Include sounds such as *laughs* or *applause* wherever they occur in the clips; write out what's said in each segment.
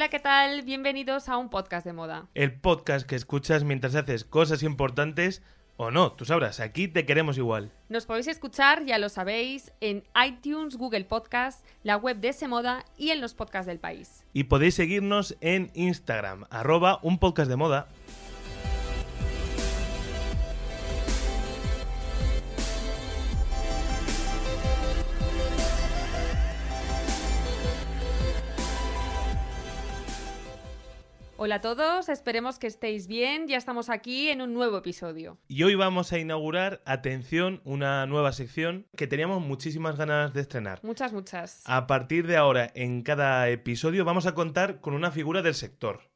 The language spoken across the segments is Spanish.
Hola, ¿qué tal? Bienvenidos a un podcast de moda. El podcast que escuchas mientras haces cosas importantes o no, tú sabrás, aquí te queremos igual. Nos podéis escuchar, ya lo sabéis, en iTunes, Google Podcast, la web de ese moda y en los podcasts del país. Y podéis seguirnos en Instagram, arroba un podcast de moda. Hola a todos, esperemos que estéis bien. Ya estamos aquí en un nuevo episodio. Y hoy vamos a inaugurar, atención, una nueva sección que teníamos muchísimas ganas de estrenar. Muchas, muchas. A partir de ahora, en cada episodio vamos a contar con una figura del sector.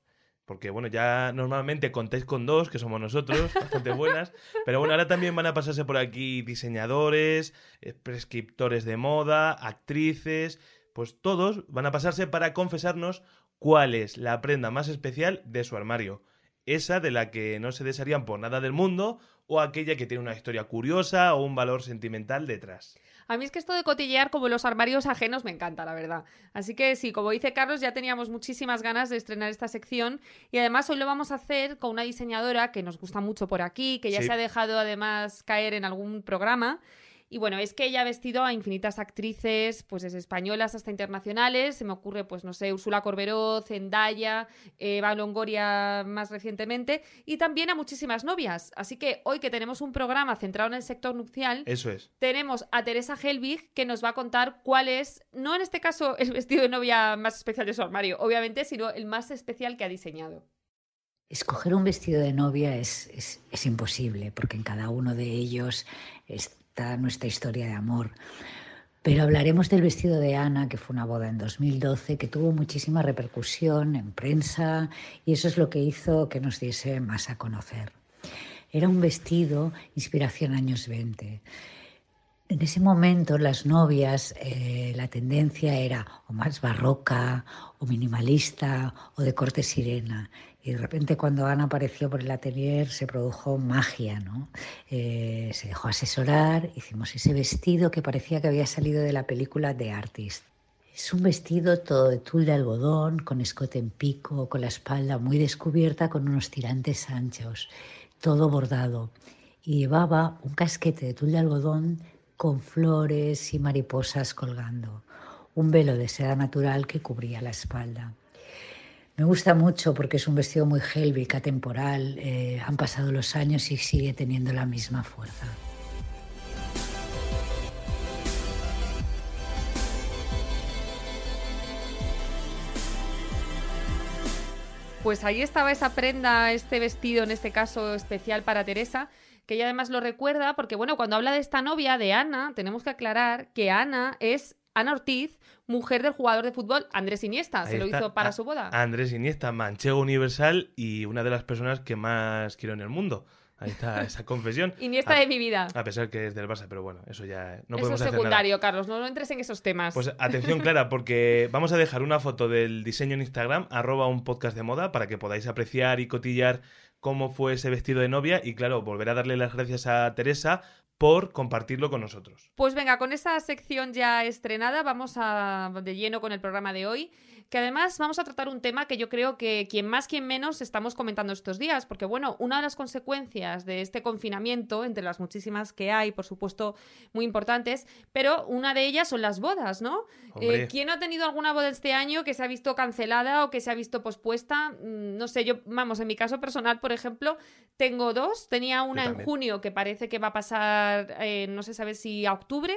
Porque bueno, ya normalmente contáis con dos, que somos nosotros, *laughs* bastante buenas. Pero bueno, ahora también van a pasarse por aquí diseñadores, eh, prescriptores de moda, actrices. Pues todos van a pasarse para confesarnos cuál es la prenda más especial de su armario. Esa de la que no se desearían por nada del mundo o aquella que tiene una historia curiosa o un valor sentimental detrás. A mí es que esto de cotillear como los armarios ajenos me encanta, la verdad. Así que sí, como dice Carlos, ya teníamos muchísimas ganas de estrenar esta sección y además hoy lo vamos a hacer con una diseñadora que nos gusta mucho por aquí, que ya Sí. se ha dejado además caer en algún programa. Y bueno, es que ella ha vestido a infinitas actrices, pues desde españolas hasta internacionales. Se me ocurre, pues no sé, Úrsula Corberó, Zendaya, Eva Longoria más recientemente, y también a muchísimas novias. Así que hoy que tenemos un programa centrado en el sector nupcial, Eso es. tenemos a Teresa Helbig que nos va a contar cuál es, no en este caso el vestido de novia más especial de su armario, obviamente, sino el más especial que ha diseñado. Escoger un vestido de novia es, es- es imposible, porque en cada uno de ellos nuestra historia de amor. Pero hablaremos del vestido de Ana, que fue una boda en 2012, que tuvo muchísima repercusión en prensa y eso es lo que hizo que nos diese más a conocer. Era un vestido inspiración años 20. En ese momento las novias, eh, la tendencia era o más barroca, o minimalista, o de corte sirena. Y de repente cuando Ana apareció por el atelier se produjo magia, ¿no? Eh, se dejó asesorar, hicimos ese vestido que parecía que había salido de la película The Artist. Es un vestido todo de tul de algodón, con escote en pico, con la espalda muy descubierta, con unos tirantes anchos, todo bordado. Y llevaba un casquete de tul de algodón con flores y mariposas colgando, un velo de seda natural que cubría la espalda. Me gusta mucho porque es un vestido muy Helvig, atemporal, eh, han pasado los años y sigue teniendo la misma fuerza. Pues ahí estaba esa prenda, este vestido en este caso especial para Teresa, que ella además lo recuerda porque, bueno, cuando habla de esta novia, de Ana, tenemos que aclarar que Ana es Ana Ortiz, mujer del jugador de fútbol Andrés Iniesta. Se lo hizo para A- su boda. Andrés Iniesta, manchego universal y una de las personas que más quiero en el mundo. Ahí está *laughs* esa confesión. Iniesta a, de mi vida. a pesar que es del Barça, pero bueno, eso ya no Eso podemos es hacer nada. secundario, Carlos, no, no entres en esos temas. Pues atención, Clara, porque *laughs* vamos a dejar una foto del diseño en Instagram, arroba un podcast de moda, para que podáis apreciar y cotillar cómo fue ese vestido de novia. Y claro, volver a darle las gracias a Teresa por compartirlo con nosotros. Pues venga, con esa sección ya estrenada, vamos a de lleno con el programa de hoy. Que además vamos a tratar un tema que yo creo que quien más, quien menos estamos comentando estos días, porque bueno, una de las consecuencias de este confinamiento, entre las muchísimas que hay, por supuesto, muy importantes, pero una de ellas son las bodas, ¿no? Eh, ¿Quién ha tenido alguna boda este año que se ha visto cancelada o que se ha visto pospuesta? Mm, No sé, yo, vamos, en mi caso personal, por ejemplo, tengo dos. Tenía una en junio que parece que va a pasar, eh, no se sabe si a octubre,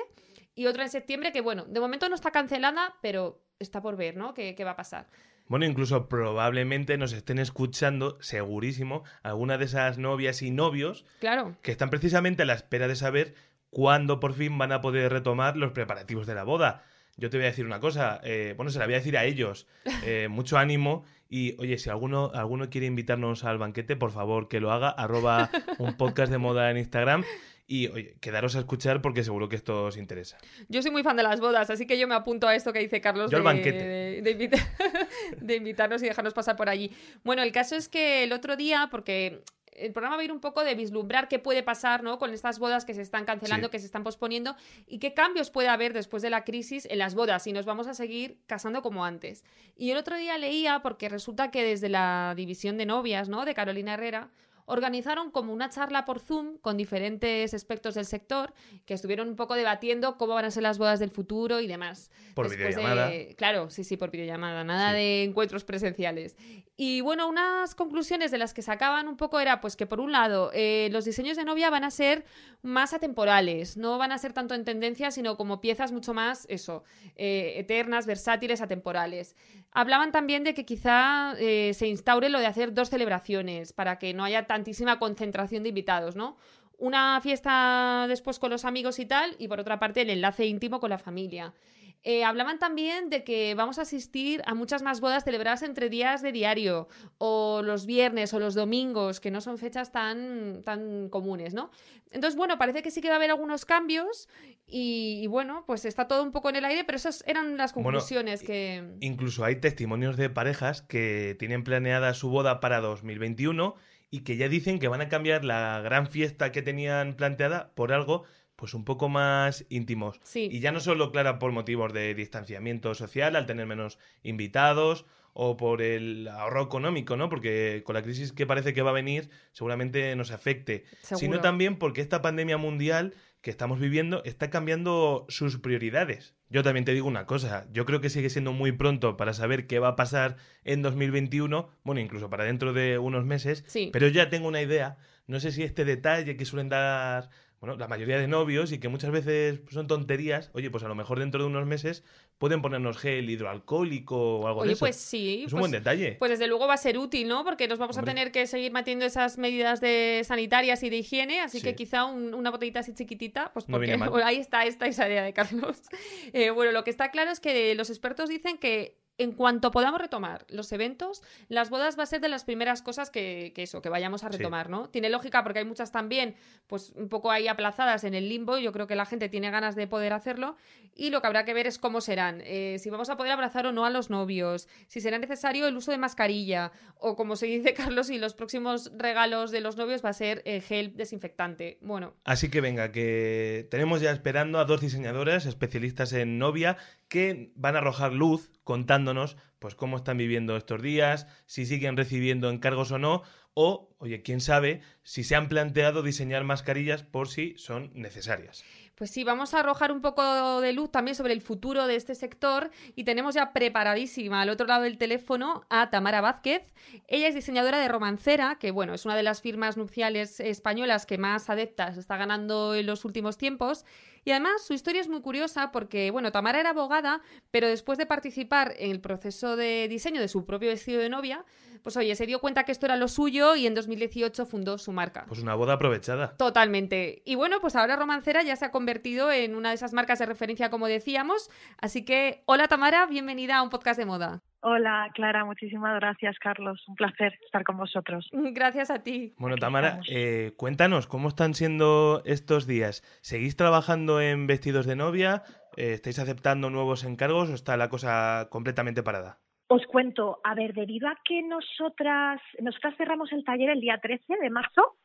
y otra en septiembre que, bueno, de momento no está cancelada, pero está por ver, ¿no? ¿Qué, qué va a pasar? Bueno, incluso probablemente nos estén escuchando, segurísimo, alguna de esas novias y novios Claro. que están precisamente a la espera de saber cuándo por fin van a poder retomar los preparativos de la boda. yo te voy a decir una cosa, eh, bueno, se la voy a decir a ellos, eh, *laughs* mucho ánimo y oye, si alguno, alguno quiere invitarnos al banquete, por favor que lo haga, arroba un podcast de moda en Instagram y oye, quedaros a escuchar porque seguro que esto os interesa. Yo soy muy fan de las bodas, así que yo me apunto a esto que dice Carlos Yo de, banquete. de- de invita- *laughs* de invitarnos y dejarnos pasar por allí. Bueno, el caso es que el otro día, porque el programa va a ir un poco de vislumbrar qué puede pasar ¿no? con estas bodas que se están cancelando, Sí. que se están posponiendo y qué cambios puede haber después de la crisis en las bodas y nos vamos a seguir casando como antes. Y el otro día leía, porque resulta que desde la división de novias ¿no? de Carolina Herrera, organizaron como una charla por Zoom con diferentes expertos del sector que estuvieron un poco debatiendo cómo van a ser las bodas del futuro y demás. Por Después de- videollamada. Claro, sí, sí, por videollamada, nada Sí. de encuentros presenciales. Y bueno, unas conclusiones de las que sacaban un poco era pues que por un lado eh, los diseños de novia van a ser más atemporales, no van a ser tanto en tendencia, sino como piezas mucho más, eso, eh, eternas, versátiles, atemporales. Hablaban también de que quizá eh, se instaure lo de hacer dos celebraciones para que no haya tantísima concentración de invitados, ¿no? Una fiesta después con los amigos y tal, y por otra parte el enlace íntimo con la familia. Eh, hablaban también de que vamos a asistir a muchas más bodas celebradas entre días de diario, o los viernes o los domingos, que no son fechas tan, tan comunes, ¿no? Entonces, bueno, parece que sí que va a haber algunos cambios y, y bueno, pues está todo un poco en el aire, pero esas eran las Bueno, conclusiones que... Incluso hay testimonios de parejas que tienen planeada su boda para 2021 y que ya dicen que van a cambiar la gran fiesta que tenían planteada por algo pues un poco más íntimos. Sí. Y ya no solo, claro, por motivos de distanciamiento social, al tener menos invitados, o por el ahorro económico, ¿no? Porque con la crisis que parece que va a venir, seguramente nos afecte. Sino también porque esta pandemia mundial que estamos viviendo está cambiando sus prioridades. Yo también te digo una cosa, yo creo que sigue siendo muy pronto para saber qué va a pasar en 2021, bueno, incluso para dentro de unos meses, Sí. pero ya tengo una idea. No sé si este detalle que suelen dar, bueno, la mayoría de novios y que muchas veces son tonterías, oye, pues a lo mejor dentro de unos meses pueden ponernos gel hidroalcohólico o algo de Oye, eso. pues sí. es un pues- buen detalle. Pues desde luego va a ser útil, ¿no? Porque nos vamos Hombre. a tener que seguir manteniendo esas medidas de sanitarias y de higiene, así Sí. que quizá un- una botellita así chiquitita, pues No porque viene mal. bueno, *laughs* ahí está esta esa idea de Carlos. *laughs* Eh, bueno, lo que está claro es que los expertos dicen que en cuanto podamos retomar los eventos, las bodas va a ser de las primeras cosas que, que eso, que vayamos a Sí. retomar, ¿no? Tiene lógica porque hay muchas también, pues un poco ahí aplazadas en el limbo. Yo creo que la gente tiene ganas de poder hacerlo y lo que habrá que ver es cómo serán. Eh, si vamos a poder abrazar o no a los novios, si será necesario el uso de mascarilla o como se dice *laughs* Carlos, y los próximos regalos de los novios va a ser eh, gel desinfectante. Bueno, Así que venga, que tenemos ya esperando a dos diseñadoras especialistas en novia que van a arrojar luz contándonos pues cómo están viviendo estos días, si siguen recibiendo encargos o no, o, oye, quién sabe, si se han planteado diseñar mascarillas por si son necesarias. Pues sí, vamos a arrojar un poco de luz también sobre el futuro de este sector y tenemos ya preparadísima al otro lado del teléfono a Tamara Vázquez. Ella es diseñadora de Romancera, que bueno, es una de las firmas nupciales españolas que más adeptas está ganando en los últimos tiempos. Y además su historia es muy curiosa porque, bueno, Tamara era abogada, pero después de participar en el proceso de diseño de su propio vestido de novia, pues oye, se dio cuenta que esto era lo suyo y en 2018 fundó su marca. Pues una boda aprovechada. Totalmente. Y bueno, pues ahora Romancera ya se ha convertido en una de esas marcas de referencia, como decíamos. Así que, hola Tamara, bienvenida a un podcast de moda. Hola, Clara, muchísimas gracias, Carlos. Un placer estar con vosotros. *laughs* Gracias a ti. Bueno, Aquí Tamara, eh, cuéntanos, ¿cómo están siendo estos días? ¿Seguís trabajando en vestidos de novia? Eh, ¿Estáis aceptando nuevos encargos o está la cosa completamente parada? Os cuento, a ver, debido a que nosotras, nosotras cerramos el taller el día 13 de marzo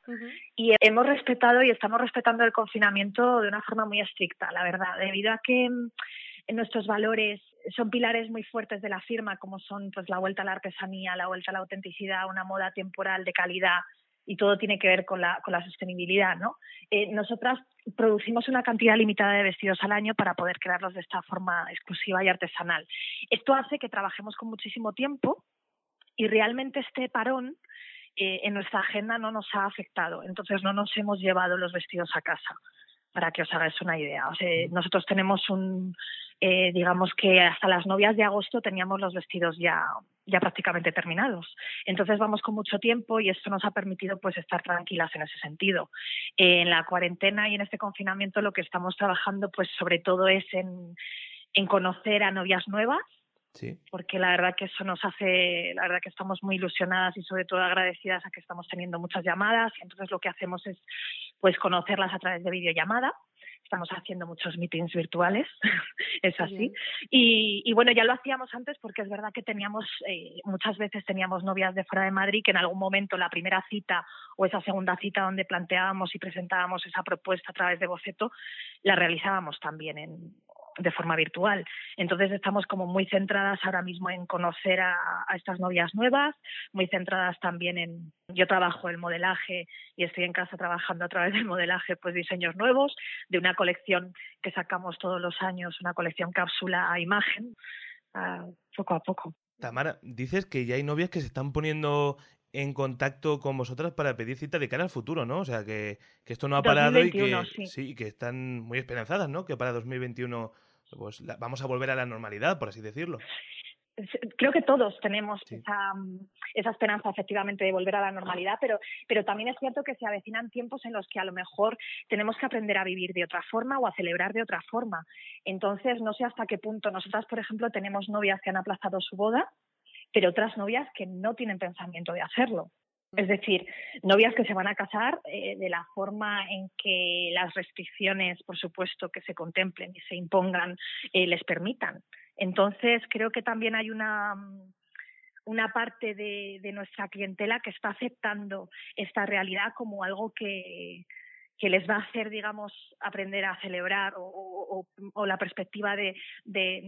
y hemos respetado y estamos respetando el confinamiento de una forma muy estricta, la verdad, debido a que nuestros valores son pilares muy fuertes de la firma, como son pues la vuelta a la artesanía, la vuelta a la autenticidad, una moda temporal de calidad y todo tiene que ver con la, con la sostenibilidad, ¿no? Eh, nosotras producimos una cantidad limitada de vestidos al año para poder crearlos de esta forma exclusiva y artesanal. Esto hace que trabajemos con muchísimo tiempo y realmente este parón eh, en nuestra agenda no nos ha afectado. Entonces no nos hemos llevado los vestidos a casa, para que os hagáis una idea. O sea, nosotros tenemos un, eh, digamos que hasta las novias de agosto teníamos los vestidos ya, ya prácticamente terminados. Entonces vamos con mucho tiempo y esto nos ha permitido pues estar tranquilas en ese sentido. Eh, en la cuarentena y en este confinamiento lo que estamos trabajando pues sobre todo es en en conocer a novias nuevas Sí. porque la verdad que eso nos hace, la verdad que estamos muy ilusionadas y sobre todo agradecidas a que estamos teniendo muchas llamadas y entonces lo que hacemos es pues conocerlas a través de videollamada. Estamos haciendo muchos meetings virtuales, *laughs* es así. Y, y, bueno, ya lo hacíamos antes porque es verdad que teníamos, eh, muchas veces teníamos novias de fuera de Madrid que en algún momento la primera cita o esa segunda cita donde planteábamos y presentábamos esa propuesta a través de boceto, la realizábamos también en, de forma virtual. Entonces estamos como muy centradas ahora mismo en conocer a, estas novias nuevas, muy centradas también en, yo trabajo el modelaje y estoy en casa trabajando a través del modelaje, pues diseños nuevos de una colección que sacamos todos los años, una colección cápsula a imagen, poco a poco. Tamara, dices que ya hay novias que se están poniendo en contacto con vosotras para pedir cita de cara al futuro, ¿no? O sea, que, que esto no ha parado 2021, y que, sí. sí, que están muy esperanzadas, ¿no? Que para 2021 pues la, vamos a volver a la normalidad, por así decirlo. Creo que todos tenemos Sí. esa, esa esperanza efectivamente de volver a la normalidad, pero, pero también es cierto que se avecinan tiempos en los que a lo mejor tenemos que aprender a vivir de otra forma o a celebrar de otra forma. Entonces, no sé hasta qué punto nosotras, por ejemplo, tenemos novias que han aplazado su boda, pero otras novias que no tienen pensamiento de hacerlo. Es decir, novias que se van a casar eh, de la forma en que las restricciones, por supuesto, que se contemplen y se impongan, eh, les permitan. Entonces, creo que también hay una, una parte de, nuestra clientela que está aceptando esta realidad como algo que, que les va a hacer, digamos, aprender a celebrar o, la perspectiva de, de,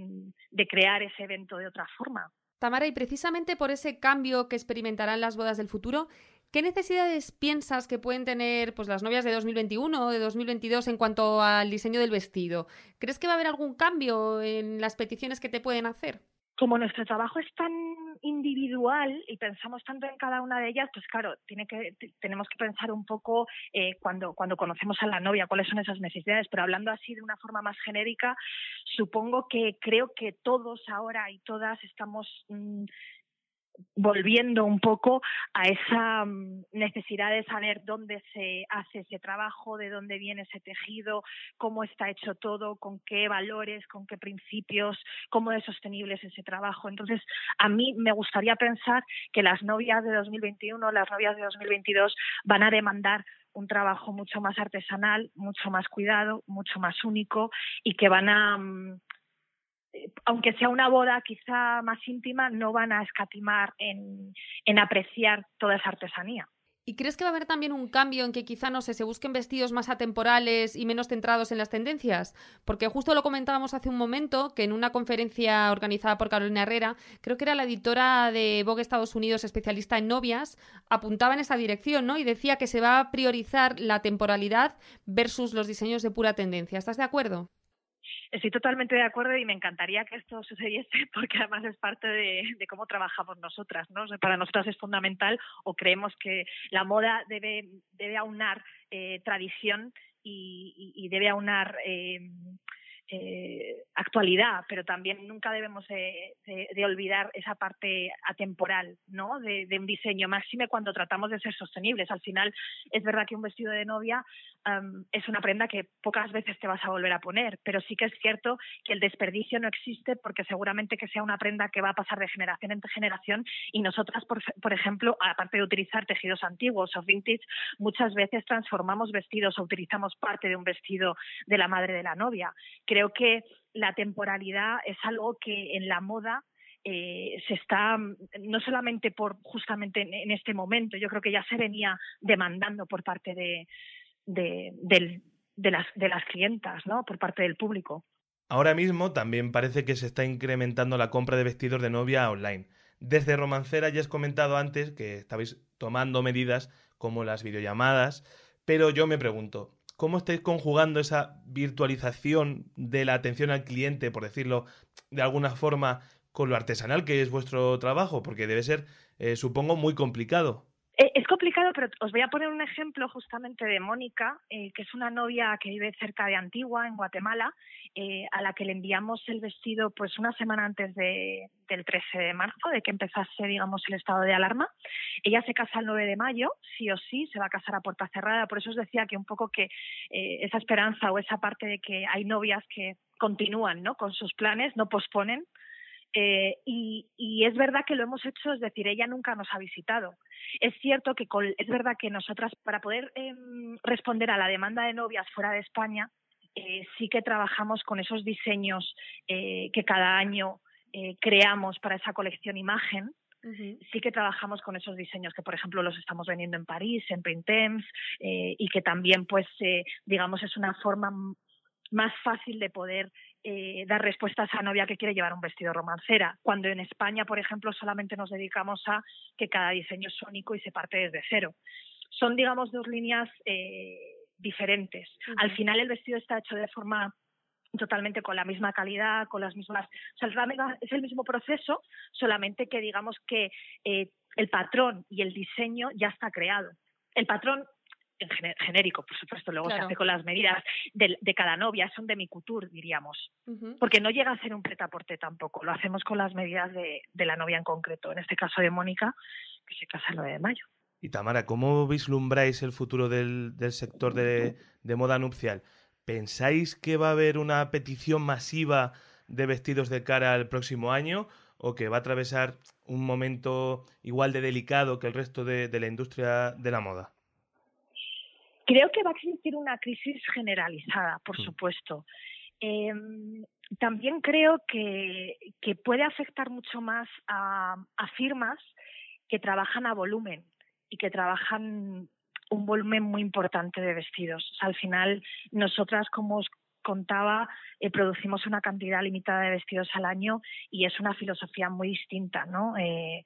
de crear ese evento de otra forma. Tamara, y precisamente por ese cambio que experimentarán las bodas del futuro, ¿qué necesidades piensas que pueden tener pues, las novias de 2021 o de 2022 en cuanto al diseño del vestido? ¿Crees que va a haber algún cambio en las peticiones que te pueden hacer? Como nuestro trabajo es tan individual y pensamos tanto en cada una de ellas, pues claro, tenemos que pensar un poco eh, cuando, conocemos a la novia cuáles son esas necesidades, pero hablando así de una forma más genérica, supongo que creo que todos ahora y todas estamos mmm, volviendo un poco a esa necesidad de saber dónde se hace ese trabajo, de dónde viene ese tejido, cómo está hecho todo, con qué valores, con qué principios, cómo es sostenible es ese trabajo. Entonces, a mí me gustaría pensar que las novias de 2021, las novias de 2022 van a demandar un trabajo mucho más artesanal, mucho más cuidado, mucho más único y que van a aunque sea una boda quizá más íntima, no van a escatimar en, en, apreciar toda esa artesanía. ¿Y crees que va a haber también un cambio en que quizá, no sé, se busquen vestidos más atemporales y menos centrados en las tendencias? Porque justo lo comentábamos hace un momento, que en una conferencia organizada por Carolina Herrera, creo que era la editora de Vogue Estados Unidos, especialista en novias, apuntaba en esa dirección, ¿no? Y decía que se va a priorizar la temporalidad versus los diseños de pura tendencia. ¿Estás de acuerdo? Estoy totalmente de acuerdo y me encantaría que esto sucediese *laughs* porque además es parte de, cómo trabajamos nosotras, ¿no? Para nosotras es fundamental o creemos que la moda debe, debe aunar eh, tradición y, y, y, debe aunar eh, eh, actualidad, pero también nunca debemos de, olvidar esa parte atemporal, ¿no? De, un diseño, máxime cuando tratamos de ser sostenibles. Al final, es verdad que un vestido de novia es una prenda que pocas veces te vas a volver a poner, pero sí que es cierto que el desperdicio no existe porque seguramente que sea una prenda que va a pasar de generación en generación y nosotras, por, por ejemplo, aparte de utilizar tejidos antiguos o vintage, muchas veces transformamos vestidos o utilizamos parte de un vestido de la madre de la novia. Creo que la temporalidad es algo que en la moda eh, se está, no solamente por justamente en, este momento, yo creo que ya se venía demandando por parte de, de las, de las clientas, ¿no? por parte del público. Ahora mismo también parece que se está incrementando la compra de vestidos de novia online. Desde Romancera ya has comentado antes que estabais tomando medidas como las videollamadas, pero yo me pregunto, ¿cómo estáis conjugando esa virtualización de la atención al cliente, por decirlo de alguna forma, con lo artesanal que es vuestro trabajo? Porque debe ser, eh, supongo, muy complicado. Es complicado pero os voy a poner un ejemplo justamente de Mónica, eh, que es una novia que vive cerca de Antigua, en Guatemala, eh, a la que le enviamos el vestido pues una semana antes de, del 13 de marzo, de que empezase, digamos, el estado de alarma. Ella se casa el 9 de mayo, sí o sí, se va a casar a puerta cerrada. Por eso os decía que un poco que eh, esa esperanza o esa parte de que hay novias que continúan ¿no? con sus planes, no posponen. Eh, y, y, es verdad que lo hemos hecho, es decir, ella nunca nos ha visitado. Es cierto que es verdad que nosotras, para poder em, responder a la demanda de novias fuera de España, eh, sí que trabajamos con esos diseños eh, que cada año creamos para esa colección imagen. Sí que trabajamos con esos diseños que, por ejemplo, los estamos vendiendo en París, en Printemps, y que también, pues, digamos, es una forma más fácil de poder dar respuesta a esa novia que quiere llevar un vestido romancera. Cuando en España, por ejemplo, solamente nos dedicamos a que cada diseño es único y se parte desde cero. Son, digamos, dos líneas diferentes. Al final el vestido está hecho de forma totalmente con la misma calidad, con las mismas... O sea, es el mismo proceso, solamente que digamos que eh, el patrón y el diseño ya está creado. El patrón en genérico, por supuesto, luego se hace con las medidas de, cada novia, son de mi couture, diríamos. Porque no llega a ser un pretaporte tampoco, lo hacemos con las medidas de, de, la novia en concreto, en este caso de Mónica, que se casa el 9 de mayo. Y Tamara, ¿cómo vislumbráis el futuro del, sector de, moda nupcial? ¿Pensáis que va a haber una petición masiva de vestidos de cara al próximo año o que va a atravesar un momento igual de delicado que el resto de, la industria de la moda? Creo que va a existir una crisis generalizada, por mm. supuesto. Em, también creo que, puede afectar mucho más a firmas que trabajan a volumen y que trabajan un volumen muy importante de vestidos. al final, nosotras, como os contaba, eh, producimos una cantidad limitada de vestidos al año y es una filosofía muy distinta, ¿no? Eh,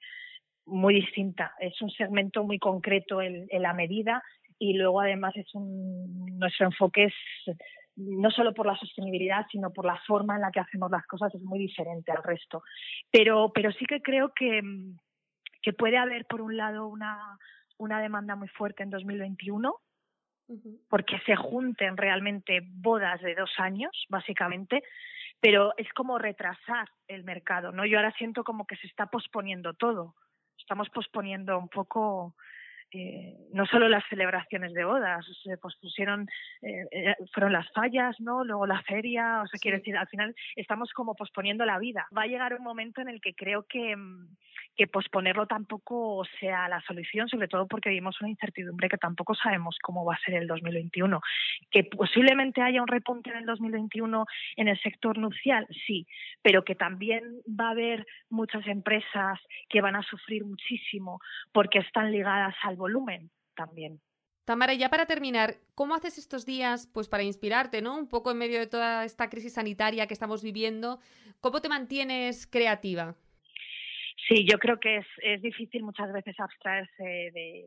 muy distinta. Es un segmento muy concreto en, la medida y luego además es un, nuestro enfoque es no solo por la sostenibilidad, sino por la forma en la que hacemos las cosas es muy diferente al resto. Pero, pero sí que creo que, que puede haber, por un lado, una, una demanda muy fuerte en 2021 porque se junten realmente bodas de dos años, básicamente, pero es como retrasar el mercado, ¿no? Yo ahora siento como que se está posponiendo todo. Estamos posponiendo un poco eh, no solo las celebraciones de bodas, se pospusieron, eh, eh, fueron las fallas, ¿no? Luego la feria, o sea, quiere decir, al final estamos como posponiendo la vida. Va a llegar un momento en el que creo que, mm, que posponerlo tampoco sea la solución, sobre todo porque vivimos una incertidumbre que tampoco sabemos cómo va a ser el 2021. Que posiblemente haya un repunte en el 2021 en el sector nupcial, sí, pero que también va a haber muchas empresas que van a sufrir muchísimo porque están ligadas al volumen también. Tamara, ya para terminar, ¿cómo haces estos días pues para inspirarte, ¿no? Un poco en medio de toda esta crisis sanitaria que estamos viviendo, ¿cómo te mantienes creativa? Sí, yo creo que es, es difícil muchas veces abstraerse de,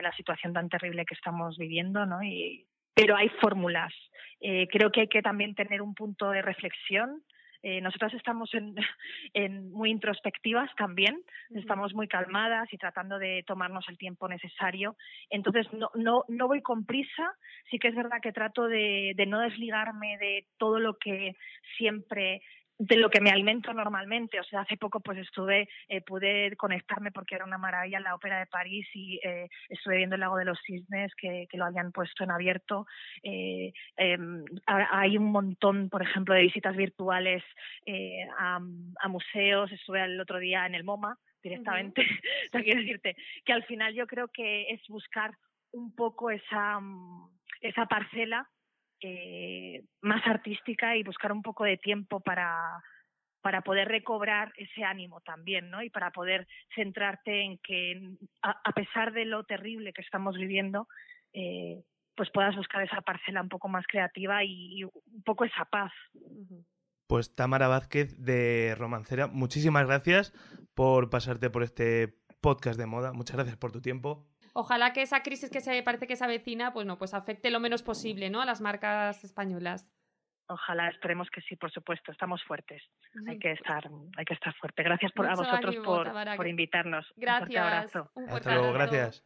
la situación tan terrible que estamos viviendo, ¿no? Y, pero hay fórmulas. Eh, creo que hay que también tener un punto de reflexión eh, nosotras estamos en, *laughs* muy introspectivas también, estamos muy calmadas y tratando de tomarnos el tiempo necesario. Entonces, no, no, no voy con prisa, sí que es verdad que trato de, de no desligarme de todo lo que siempre de lo que me alimento normalmente. O sea, hace poco pues estuve, eh, pude conectarme porque era una maravilla la ópera de París y eh, estuve viendo el lago de los cisnes que, que lo habían puesto en abierto. Eh, em, hay un montón, por ejemplo, de visitas virtuales eh, a, a, museos. Estuve el otro día en el MoMA directamente. *laughs* o sea, quiero decirte que al final yo creo que es buscar un poco esa, esa parcela eh, más artística y buscar un poco de tiempo para, para poder recobrar ese ánimo también, ¿no? Y para poder centrarte en que, a, pesar de lo terrible que estamos viviendo, eh, pues puedas buscar esa parcela un poco más creativa y, un poco esa paz. Pues Tamara Vázquez de Romancera, muchísimas gracias por pasarte por este podcast de moda. Muchas gracias por tu tiempo ojalá que esa crisis que se parece que se avecina, pues no, pues afecte lo menos posible, ¿no? A las marcas españolas. Ojalá, esperemos que sí, por supuesto. Estamos fuertes. Hay que estar, hay que estar fuerte. Gracias por, a vosotros por, por, invitarnos. Gracias. Un abrazo. Hasta luego, gracias.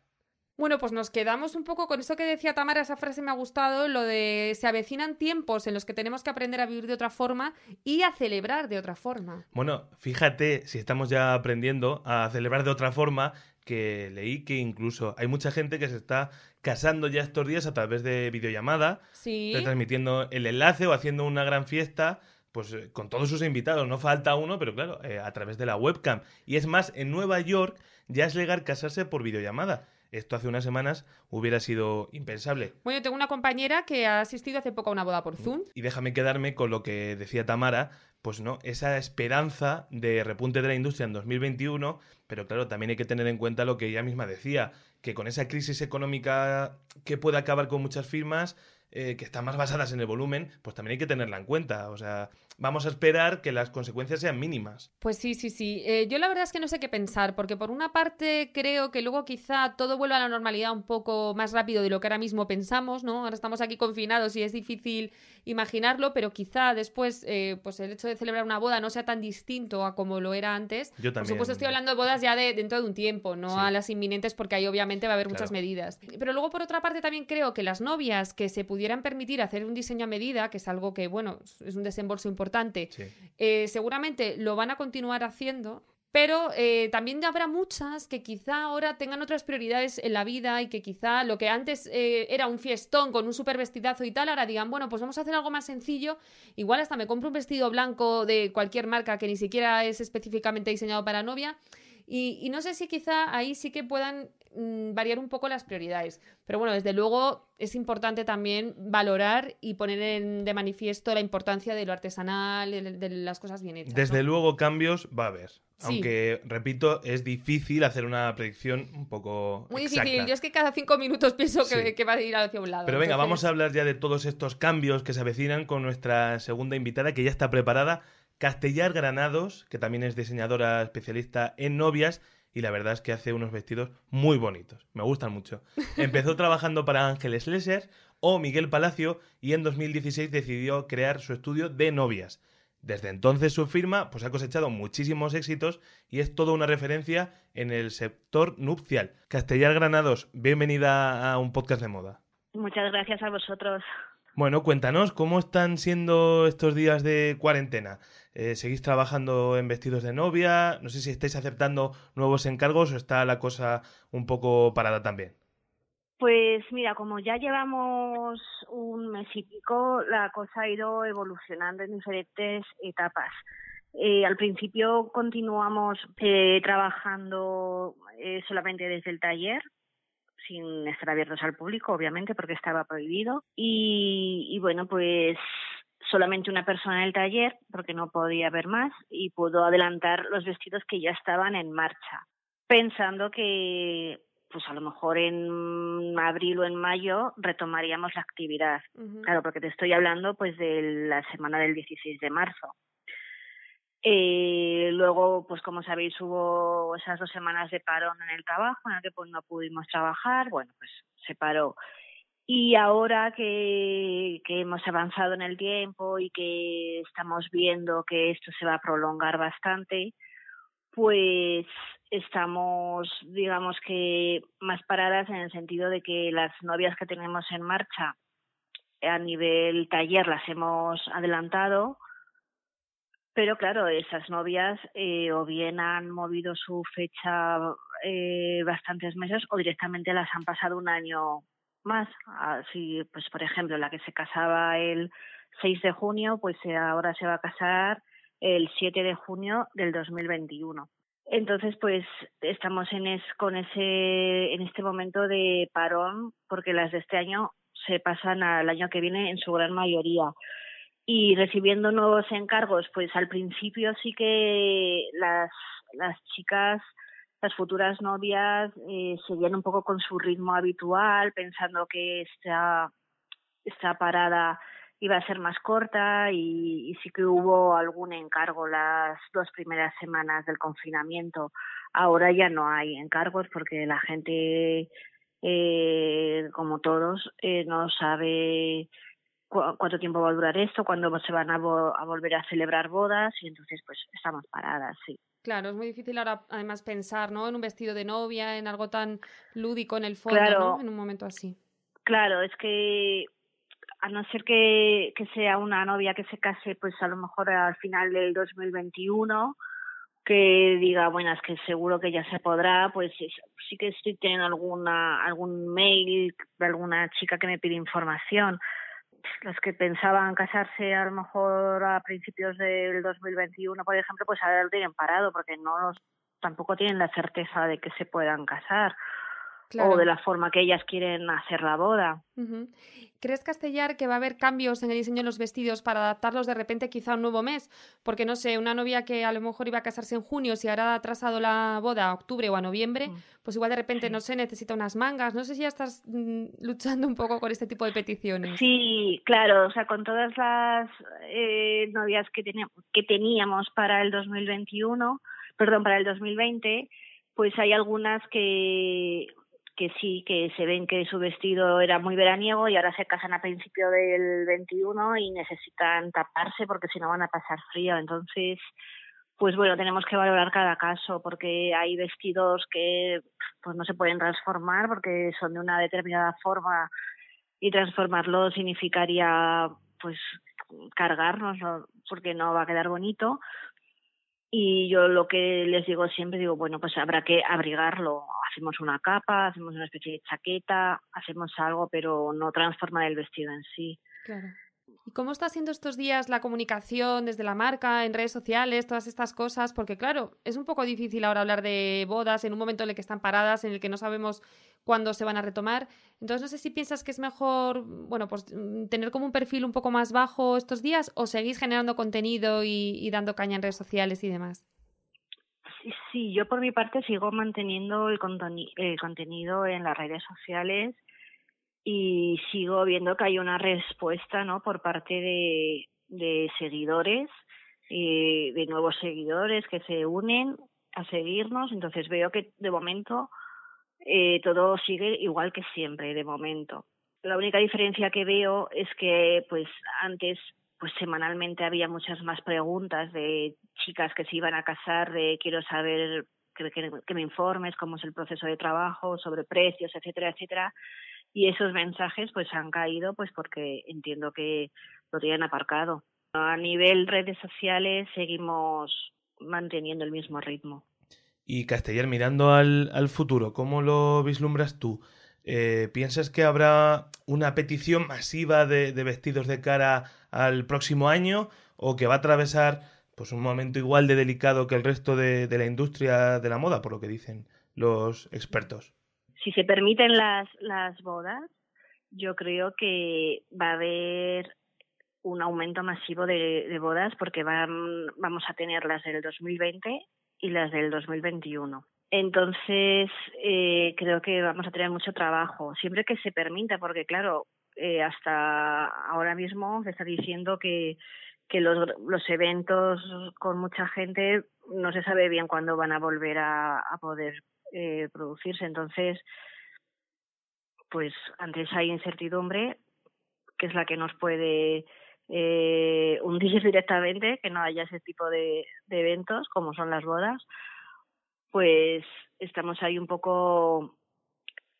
Bueno, pues nos quedamos un poco con eso que decía Tamara, esa frase me ha gustado, lo de se avecinan tiempos en los que tenemos que aprender a vivir de otra forma y a celebrar de otra forma. Bueno, fíjate, si estamos ya aprendiendo a celebrar de otra forma, que leí que incluso hay mucha gente que se está casando ya estos días a través de videollamada, sí. retransmitiendo el enlace o haciendo una gran fiesta pues eh, con todos sus invitados, no falta uno, pero claro, eh, a través de la webcam. Y es más, en Nueva York ya es legal casarse por videollamada. Esto hace unas semanas hubiera sido impensable. Bueno, tengo una compañera que ha asistido hace poco a una boda por Zoom. Y déjame quedarme con lo que decía Tamara, pues no, esa esperanza de repunte de la industria en 2021, pero claro, también hay que tener en cuenta lo que ella misma decía, que con esa crisis económica que puede acabar con muchas firmas, eh, que están más basadas en el volumen, pues también hay que tenerla en cuenta. O sea, vamos a esperar que las consecuencias sean mínimas. Pues sí, sí, sí. Eh, yo la verdad es que no sé qué pensar, porque por una parte creo que luego quizá todo vuelva a la normalidad un poco más rápido de lo que ahora mismo pensamos, ¿no? Ahora estamos aquí confinados y es difícil imaginarlo, pero quizá después, eh, pues el hecho de celebrar una boda no sea tan distinto a como lo era antes. Yo también. Por supuesto estoy hablando de bodas ya de dentro de un tiempo, no a las inminentes, porque ahí obviamente va a haber muchas medidas. Pero luego por otra parte también creo que las novias que se pudieran permitir hacer un diseño a medida, que es algo que, bueno, es un desembolso importante, eh, seguramente lo van a continuar haciendo. Pero eh, también habrá muchas que quizá ahora tengan otras prioridades en la vida y que quizá lo que antes eh, era un fiestón con un super vestidazo y tal, ahora digan, bueno, pues vamos a hacer algo más sencillo. Igual hasta me compro un vestido blanco de cualquier marca que ni siquiera es específicamente diseñado para novia. Y, no sé si quizá ahí sí que puedan variar un poco las prioridades. Pero bueno, desde luego es importante también valorar y poner en, de manifiesto la importancia de lo artesanal, de, las cosas bien hechas. Desde luego cambios va a haber. Aunque, repito, es difícil hacer una predicción un poco. Muy difícil. Yo es que cada cinco minutos pienso que, va a ir hacia un lado. Pero venga, vamos a hablar ya de todos estos cambios que se avecinan con nuestra segunda invitada, que ya está preparada. Castellar Granados, que también es diseñadora especialista en novias y la verdad es que hace unos vestidos muy bonitos, me gustan mucho. *laughs* Empezó trabajando para Ángeles Lesser o Miguel Palacio y en 2016 decidió crear su estudio de novias. Desde entonces su firma pues, ha cosechado muchísimos éxitos y es toda una referencia en el sector nupcial. Castellar Granados, bienvenida a un podcast de moda. Muchas gracias a vosotros. Bueno, cuéntanos, ¿cómo están siendo estos días de cuarentena? Eh, ¿Seguís trabajando en vestidos de novia? No sé si estáis aceptando nuevos encargos o está la cosa un poco parada también. Pues mira, como ya llevamos un mes y pico, la cosa ha ido evolucionando en diferentes etapas. Eh, al principio continuamos eh, trabajando solamente desde el taller, sin estar abiertos al público, obviamente, porque estaba prohibido. Y, y bueno, pues solamente una persona en el taller, porque no podía haber más, y pudo adelantar los vestidos que ya estaban en marcha, pensando que pues a lo mejor en abril o en mayo retomaríamos la actividad. Claro, porque te estoy hablando pues de la semana del 16 de marzo. Eh, luego, pues como sabéis, hubo esas dos semanas de parón en el trabajo, en el que pues no pudimos trabajar, bueno, pues se paró. Y ahora que, que hemos avanzado en el tiempo y que estamos viendo que esto se va a prolongar bastante, pues estamos, digamos que, más paradas en el sentido de que las novias que tenemos en marcha a nivel taller las hemos adelantado pero claro, esas novias eh, o bien han movido su fecha eh, bastantes meses o directamente las han pasado un año más. Así, pues por ejemplo, la que se casaba el 6 de junio, pues eh, ahora se va a casar el 7 de junio del 2021. Entonces, pues estamos en es, con ese en este momento de parón porque las de este año se pasan al año que viene en su gran mayoría y recibiendo nuevos encargos, pues al principio sí que las, chicas, las futuras novias, eh, seguían un poco con su ritmo habitual, pensando que esta, esta parada iba a ser más corta y, y, sí que hubo algún encargo las dos primeras semanas del confinamiento. Ahora ya no hay encargos porque la gente, eh, como todos, eh, no sabe cuánto tiempo va a durar esto, cuándo se van a, volver a celebrar bodas y entonces pues estamos paradas, sí. Claro, es muy difícil ahora además pensar, ¿no? En un vestido de novia, en algo tan lúdico en el fondo, ¿no? En un momento así. Claro, es que a no ser que, que sea una novia que se case, pues a lo mejor al final del 2021, que diga, bueno, es que seguro que ya se podrá, pues sí que estoy teniendo alguna, algún mail de alguna chica que me pide información los que pensaban casarse a lo mejor a principios del 2021, por ejemplo, pues ahora lo tienen parado porque no tampoco tienen la certeza de que se puedan casar o de la forma que ellas quieren hacer la boda. ¿Crees, Castellar, que va a haber cambios en el diseño de los vestidos para adaptarlos de repente quizá a un nuevo mes? Porque, no sé, una novia que a lo mejor iba a casarse en junio, si ahora ha atrasado la boda a octubre o a noviembre, mm. pues igual de repente, no sé, necesita unas mangas. No sé si ya estás mm, luchando un poco con este tipo de peticiones. Sí, claro, o sea, con todas las eh, novias que, que teníamos para el 2021, perdón, para el 2020, pues hay algunas que que sí, que se ven que su vestido era muy veraniego y ahora se casan a principio del 21 y necesitan taparse porque si no van a pasar frío. Entonces, pues bueno, tenemos que valorar cada caso porque hay vestidos que pues no se pueden transformar porque son de una determinada forma y transformarlo significaría pues cargarnos porque no va a quedar bonito y yo lo que les digo siempre, digo, bueno, pues habrá que abrigarlo. Hacemos una capa, hacemos una especie de chaqueta, hacemos algo, pero no transformar el vestido en sí. Claro. ¿Y cómo está siendo estos días la comunicación desde la marca, en redes sociales, todas estas cosas? Porque claro, es un poco difícil ahora hablar de bodas en un momento en el que están paradas, en el que no sabemos cuándo se van a retomar. Entonces no sé si piensas que es mejor, bueno, pues mm, tener como un perfil un poco más bajo estos días o seguís generando contenido y, dando caña en redes sociales y demás. Sí, yo por mi parte sigo manteniendo el, el contenido en las redes sociales y sigo viendo que hay una respuesta no por parte de, seguidores eh, de nuevos seguidores que se unen a seguirnos. Entonces veo que de momento eh, todo sigue igual que siempre de momento. La única diferencia que veo es que pues antes pues semanalmente había muchas más preguntas de chicas que se iban a casar de quiero saber que, que me informes cómo es el proceso de trabajo sobre precios etcétera etcétera y esos mensajes pues han caído pues porque entiendo que lo tienen aparcado. A nivel redes sociales seguimos manteniendo el mismo ritmo. Y Castellar, mirando al, al futuro, ¿cómo lo vislumbras tú? Eh, ¿Piensas que habrá una petición masiva de, de, vestidos de cara al próximo año o que va a atravesar pues, un momento igual de delicado que el resto de, de la industria de la moda, por lo que dicen los expertos? Si se permiten las, las bodas, yo creo que va a haber un aumento masivo de, bodas porque van, vamos a tener las del 2020 y las del 2021. Entonces, eh, creo que vamos a tener mucho trabajo, siempre que se permita, porque claro, eh, hasta ahora mismo se está diciendo que, que los, los eventos con mucha gente no se sabe bien cuándo van a volver a poder eh, producirse. Entonces, pues antes hay incertidumbre, que es la que nos puede eh, hundir *laughs* directamente, que no haya ese tipo de, eventos como son las bodas, pues estamos ahí un poco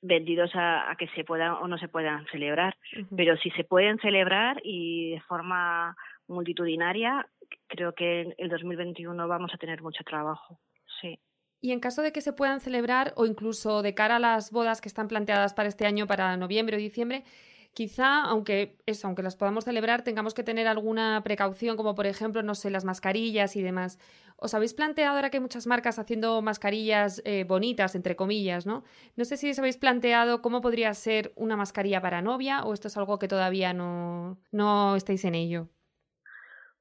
vendidos a, que se puedan o no se puedan celebrar. Pero si se pueden celebrar y de forma multitudinaria, creo que en el 2021 vamos a tener mucho trabajo. Y en caso de que se puedan celebrar o incluso de cara a las bodas que están planteadas para este año, para noviembre o diciembre, quizá, aunque eso, aunque las podamos celebrar, tengamos que tener alguna precaución, como por ejemplo, no sé, las mascarillas y demás. ¿Os habéis planteado ahora que hay muchas marcas haciendo mascarillas eh, bonitas, entre comillas, ¿no? No sé si os habéis planteado cómo podría ser una mascarilla para novia o esto es algo que todavía no, no estáis en ello.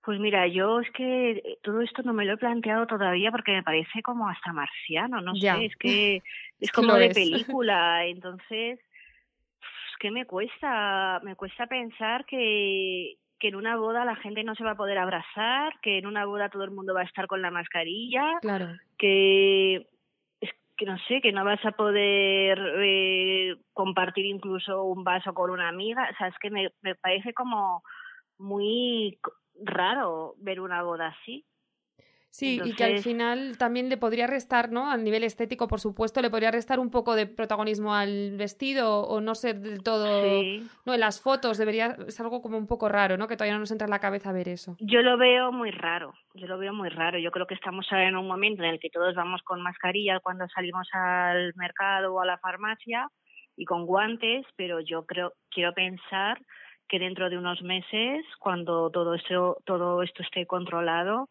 Pues mira, yo es que eh, todo esto no me lo he planteado todavía porque me parece como hasta marciano, no sé, es que *laughs* es como de *laughs* película, entonces es que me cuesta, me cuesta pensar que, que en una boda la gente no se va a poder abrazar, que en una boda todo el mundo va a estar con la mascarilla, claro. que es que no sé, que no vas a poder eh, compartir incluso un vaso con una amiga, o sea, es que me, me parece como muy raro ver una boda así. Sí, y que al final también le podría restar, ¿no? A nivel estético, por supuesto, le podría restar un poco de protagonismo al vestido o no ser del todo. No, en las fotos debería. Es algo como un poco raro, ¿no? Que todavía no nos entra en la cabeza ver eso. Yo lo veo muy raro. Yo lo veo muy raro. Yo creo que estamos en un momento en el que todos vamos con mascarilla cuando salimos al mercado o a la farmacia y con guantes, pero yo creo, quiero pensar que dentro de unos meses, cuando todo esto, todo esto esté controlado,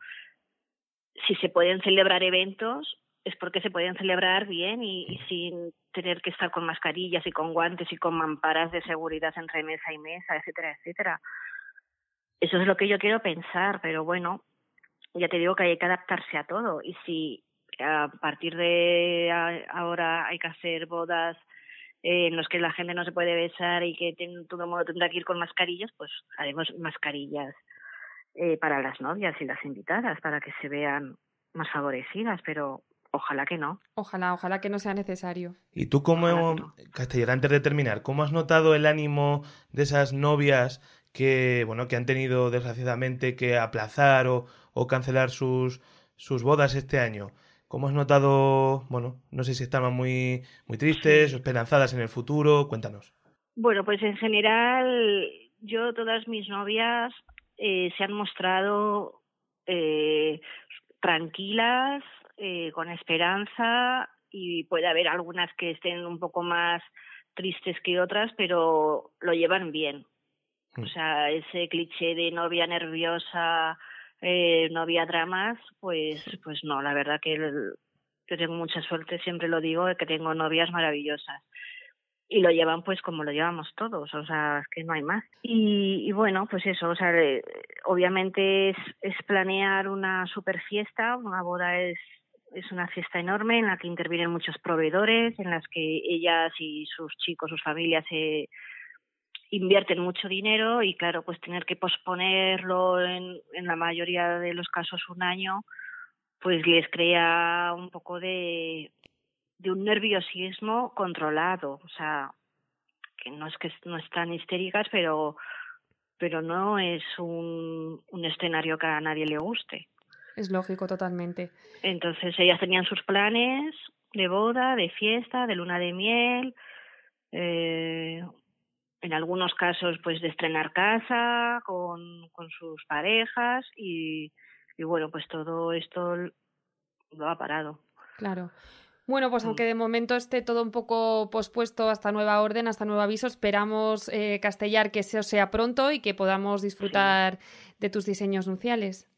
si se pueden celebrar eventos es porque se pueden celebrar bien y, sin tener que estar con mascarillas y con guantes y con mamparas de seguridad entre mesa y mesa, etcétera, etcétera. Eso es lo que yo quiero pensar, pero bueno, ya te digo que hay que adaptarse a todo y si a partir de ahora hay que hacer bodas en los que la gente no se puede besar y que todo el mundo tendrá que ir con mascarillas, pues haremos mascarillas eh, para las novias y las invitadas, para que se vean más favorecidas, pero ojalá que no. Ojalá, ojalá que no sea necesario. ¿Y tú cómo, Castellera, antes de terminar, cómo has notado el ánimo de esas novias que, bueno, que han tenido desgraciadamente que aplazar o, o cancelar sus, sus bodas este año? ¿Cómo has notado, bueno, no sé si estaban muy, muy tristes o esperanzadas en el futuro? Cuéntanos. Bueno, pues en general, yo, todas mis novias eh, se han mostrado eh, tranquilas, eh, con esperanza y puede haber algunas que estén un poco más tristes que otras, pero lo llevan bien. O mm. sea, ese cliché de novia nerviosa, eh, novia dramas, pues, pues no, la verdad que yo tengo mucha suerte, siempre lo digo, de que tengo novias maravillosas y lo llevan pues como lo llevamos todos, o sea, es que no hay más. Y, bueno, pues eso, o sea, obviamente es, es planear una super fiesta, una boda es es una fiesta enorme en la que intervienen muchos proveedores, en las que ellas y sus chicos, sus familias se invierten mucho dinero y claro, pues tener que posponerlo en, en la mayoría de los casos un año, pues les crea un poco de, de un nerviosismo controlado, o sea, que no es que no están histéricas, pero pero no es un, un escenario que a nadie le guste. Es lógico, totalmente. Entonces ellas tenían sus planes de boda, de fiesta, de luna de miel, eh, en algunos casos pues de estrenar casa con, con sus parejas y, y bueno, pues todo esto lo ha parado. Claro. Bueno, pues mm. aunque de momento esté todo un poco pospuesto hasta nueva orden, hasta nuevo aviso, esperamos, eh, Castellar, que eso sea pronto y que podamos disfrutar de tus diseños nupciales.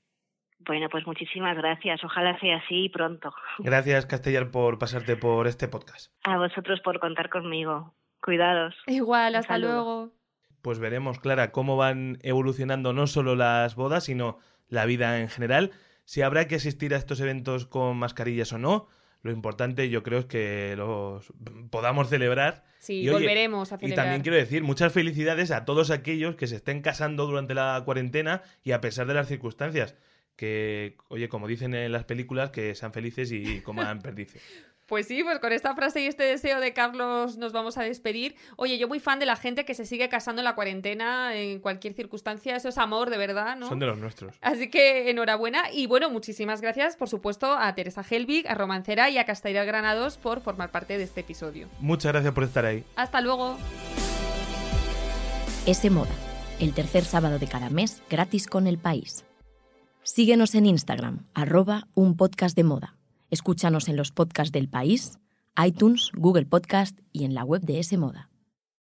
Bueno, pues muchísimas gracias. Ojalá sea así pronto. Gracias, Castellar, por pasarte por este podcast. A vosotros por contar conmigo. Cuidados. Igual, hasta luego. Pues veremos, Clara, cómo van evolucionando no solo las bodas, sino la vida en general. Si habrá que asistir a estos eventos con mascarillas o no lo importante yo creo es que los podamos celebrar. Sí, y, volveremos a celebrar. Y también quiero decir muchas felicidades a todos aquellos que se estén casando durante la cuarentena y a pesar de las circunstancias. Que, oye, como dicen en las películas, que sean felices y coman *laughs* perdices. Pues sí, pues con esta frase y este deseo de Carlos nos vamos a despedir. Oye, yo muy fan de la gente que se sigue casando en la cuarentena, en cualquier circunstancia. Eso es amor, de verdad, ¿no? Son de los nuestros. Así que enhorabuena. Y bueno, muchísimas gracias, por supuesto, a Teresa Helvig, a Romancera y a Castellar Granados por formar parte de este episodio. Muchas gracias por estar ahí. Hasta luego. Ese Moda, el tercer sábado de cada mes, gratis con el país. Síguenos en Instagram, arroba un podcast de moda. Escúchanos en los podcasts del país, iTunes, Google Podcast y en la web de S Moda.